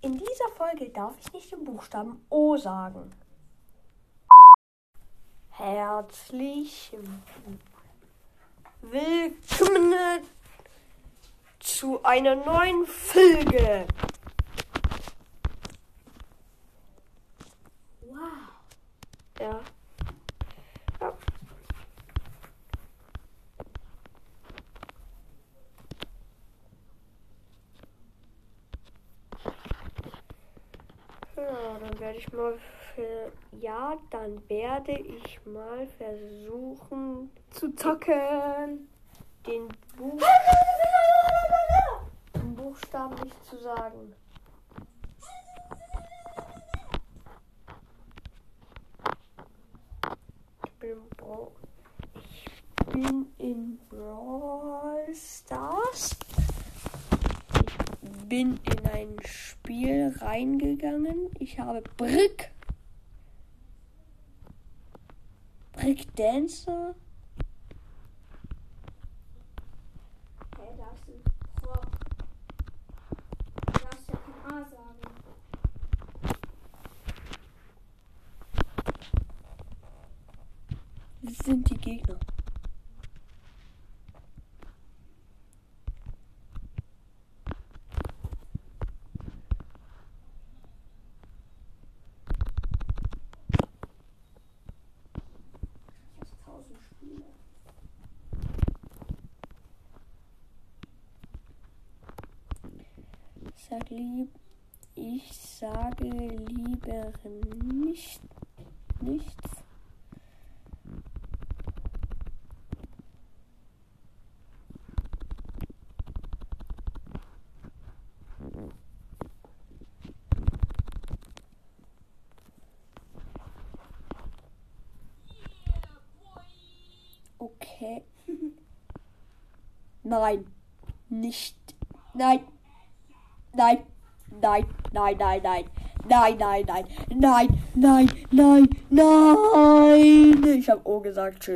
In dieser Folge darf ich nicht den Buchstaben O sagen. Herzlich willkommen zu einer neuen Folge. Wow. Ja. Ja, dann werde ich mal für, ja, dann werde ich mal versuchen, Zu zocken. den, Buch, Buchstaben nicht zu sagen. Ich bin, Bra- ich bin in Brawl Stars. Ich bin in ein Spiel reingegangen. Ich habe Brick. Brick Dancer. Hey, da ist ein Rock. Du darfst ja kein A sagen. sind die Gegner. Ich habe tausend Spiele. Sag lieb, ich sage lieber nicht nichts. Okay. Nein, nicht. Nein. Nein, nein, nein, nein, nein. Nein, nein, nein, nein, nein, nein, nein. Ich habe O gesagt, tschüss.